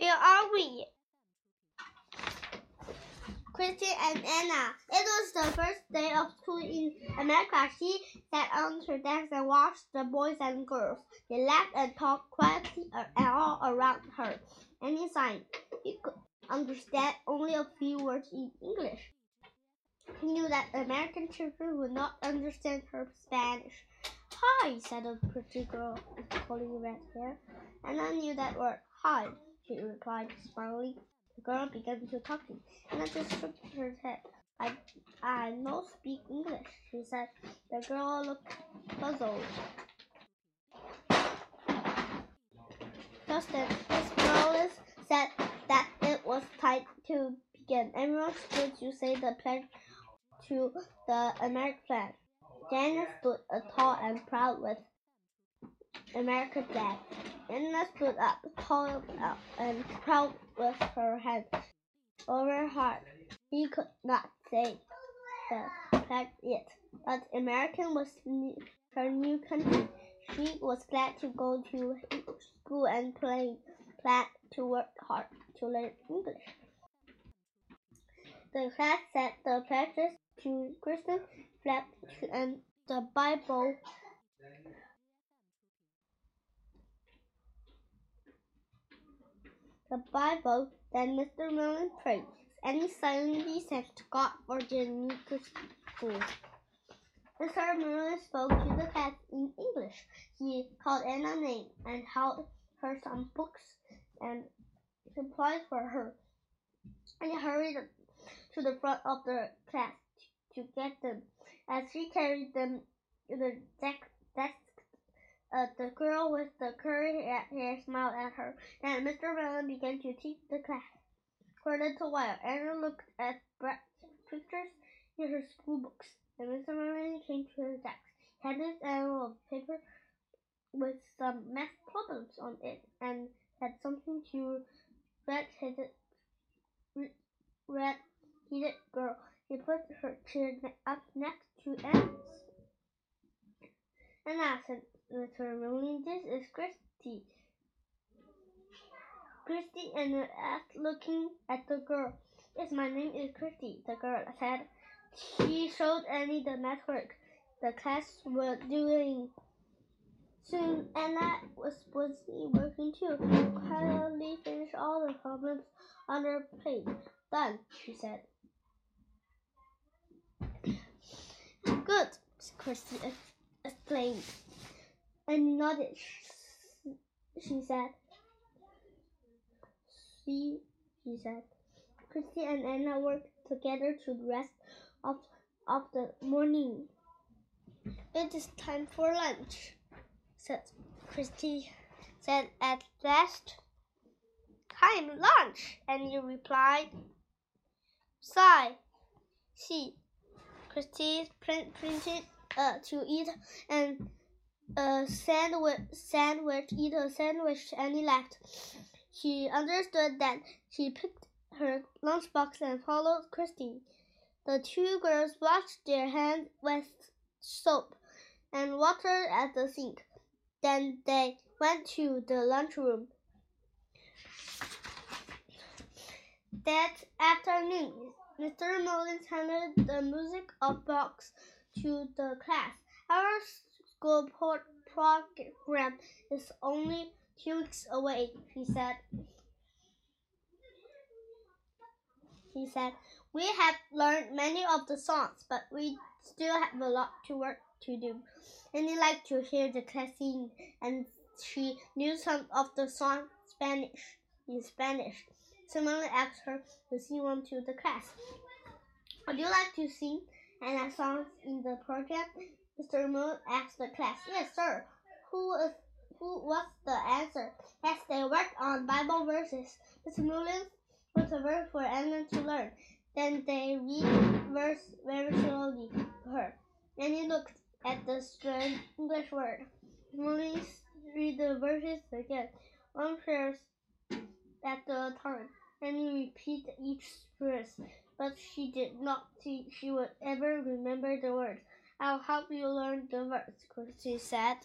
Where are we? Christy and Anna. It was the first day of school in America. She sat on her desk and watched the boys and girls. They laughed and talked quietly all around her. Annie sighed. He could understand only a few words in English. He knew that American children would not understand her Spanish. Hi, said a pretty girl with curly red hair. Anna knew that word. Hi, she replied, smiling. The girl began to talking. I just shook her head. I, I don't speak English, she said. The girl looked puzzled. Just then, Miss Morales said that it was time to begin. Everyone stood to say the pledge to the American flag. Janet stood uh, tall and proud with American flag. Anna stood up tall and proud with her hands over her heart. He could not say flag yet, but American was her new country. She was glad to go to school and play, plan to work hard to learn English. The class said the pledges to Christian flag and the Bible. The Bible, then Mr. Merlin prayed, and he silently thanked God for the new school. Mr. Merlin spoke to the class in English. He called Anna's name and held her some books and supplies for her. And he hurried to the front of the class to get them. As she carried them to the desk, desk uh, the girl with the curly hair smiled at her. and Mr. Mellon began to teach the class. For a little while, Anna looked at Brett's pictures in her school books. Then Mr. Mellon came to her desk, handed an envelope of paper with some math problems on it, and had something to red-headed, red-headed girl. He put her chair up next to Anne's. Anna said, Uh, Merlin, this is Christy. Christy and asked, looking at the girl. Yes, my name is Christy, the girl said. She showed Annie the network the class were doing. Soon Anna was busy working too. Quietly finished all the problems on her plate. Done, she said. Good, Christy exclaimed. And nodded. She said. See, she said. Christy and Anna worked together to the rest of, of the morning. It is time for lunch, said Christy. Said at last. Time lunch, and you replied. Sigh. See, Christy printed uh, to eat and a sandwich, sandwich, eat a sandwich, and he left. She understood that she picked her lunchbox and followed Christy. The two girls washed their hands with soap and water at the sink. Then they went to the lunchroom. That afternoon, Mr. Mullins handed the music box to the class. Our school program is only two weeks away, he said. He said, We have learned many of the songs, but we still have a lot to work to do. And he liked to hear the class sing, and she knew some of the songs Spanish in Spanish. Someone asked her to sing one to the class. Would you like to sing any songs in the program? Mr. Moon asked the class. Yes, sir. Who is who was the answer? Yes, they worked on Bible verses. Mr. Mullins was a verse for Anna to learn. Then they read verse very slowly to her. He looked at the strange English word. Mullins read the verses again, one verse at a time and repeat each verse, but she did not think she would ever remember the words. I'll help you learn the words, she said.